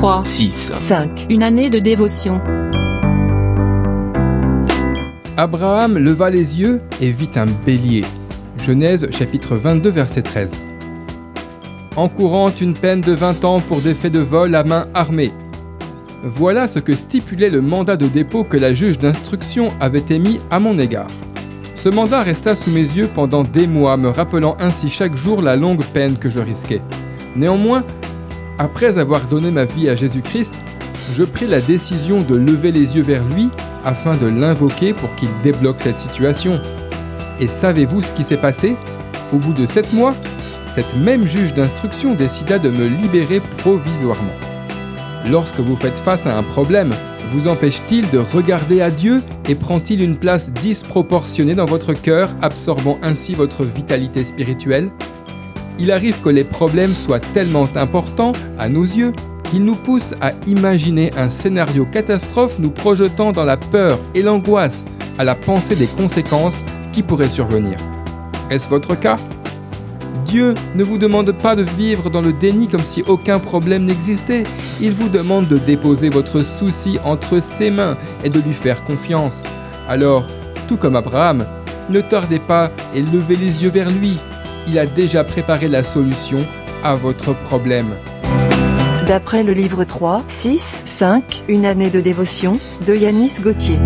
3, 6. 5. Une année de dévotion. Abraham leva les yeux et vit un bélier. Genèse chapitre 22 verset 13. Encourant une peine de 20 ans pour des faits de vol à main armée. Voilà ce que stipulait le mandat de dépôt que la juge d'instruction avait émis à mon égard. Ce mandat resta sous mes yeux pendant des mois, me rappelant ainsi chaque jour la longue peine que je risquais. Néanmoins, après avoir donné ma vie à Jésus-Christ, je pris la décision de lever les yeux vers lui afin de l'invoquer pour qu'il débloque cette situation. Et savez-vous ce qui s'est passé? Au bout de sept mois, cette même juge d'instruction décida de me libérer provisoirement. Lorsque vous faites face à un problème, vous empêche-t-il de regarder à Dieu et prend-il une place disproportionnée dans votre cœur, absorbant ainsi votre vitalité spirituelle? Il arrive que les problèmes soient tellement importants à nos yeux qu'ils nous poussent à imaginer un scénario catastrophe nous projetant dans la peur et l'angoisse à la pensée des conséquences qui pourraient survenir. Est-ce votre cas? Dieu ne vous demande pas de vivre dans le déni comme si aucun problème n'existait. Il vous demande de déposer votre souci entre ses mains et de lui faire confiance. Alors, tout comme Abraham, ne tardez pas et levez les yeux vers lui. Il a déjà préparé la solution à votre problème. D'après le livre 3, 6, 5, Une année de dévotion, de Yanis Gauthier.